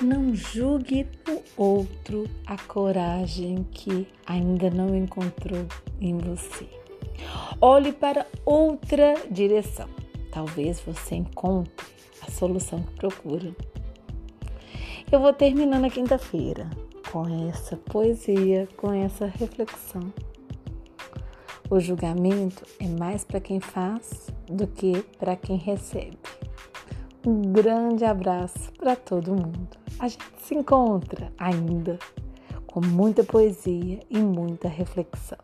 Não julgue no outro a coragem que ainda não encontrou em você. Olhe para outra direção. Talvez você encontre a solução que procura. Eu vou terminando a quinta-feira com essa poesia, com essa reflexão. O julgamento é mais para quem faz do que para quem recebe. Um grande abraço para todo mundo. A gente se encontra ainda com muita poesia e muita reflexão.